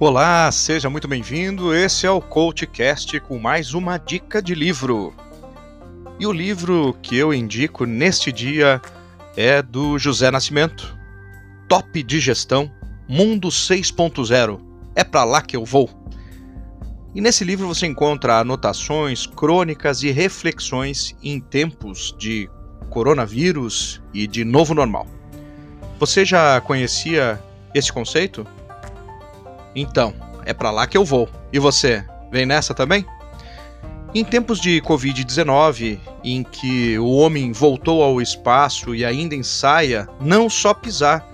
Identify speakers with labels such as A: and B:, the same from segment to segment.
A: Olá, seja muito bem-vindo. Esse é o CoachCast com mais uma dica de livro. E o livro que eu indico neste dia é do José Nascimento. Top de Gestão, Mundo 6.0. É para lá que eu vou. E nesse livro você encontra anotações, crônicas e reflexões em tempos de coronavírus e de novo normal. Você já conhecia esse conceito? Então, é para lá que eu vou. E você, vem nessa também? Em tempos de Covid-19, em que o homem voltou ao espaço e ainda ensaia não só pisar,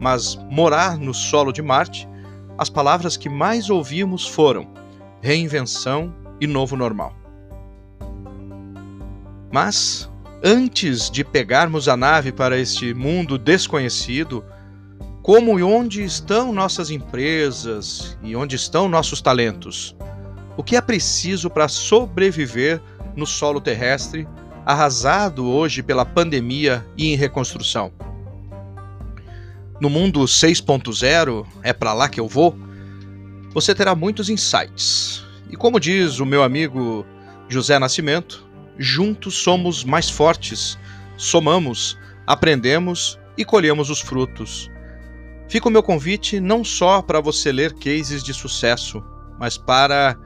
A: mas morar no solo de Marte, as palavras que mais ouvimos foram reinvenção e novo normal. Mas, antes de pegarmos a nave para este mundo desconhecido, como e onde estão nossas empresas e onde estão nossos talentos? O que é preciso para sobreviver no solo terrestre, arrasado hoje pela pandemia e em reconstrução? No mundo 6.0, é para lá que eu vou? você terá muitos insights. E como diz o meu amigo José Nascimento, juntos somos mais fortes, somamos, aprendemos e colhemos os frutos. Fica o meu convite não só para você ler cases de sucesso, mas para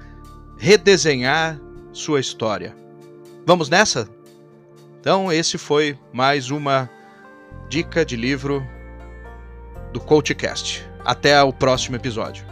A: redesenhar sua história. Vamos nessa? Então, esse foi mais uma dica de livro do CoachCast. Até o próximo episódio.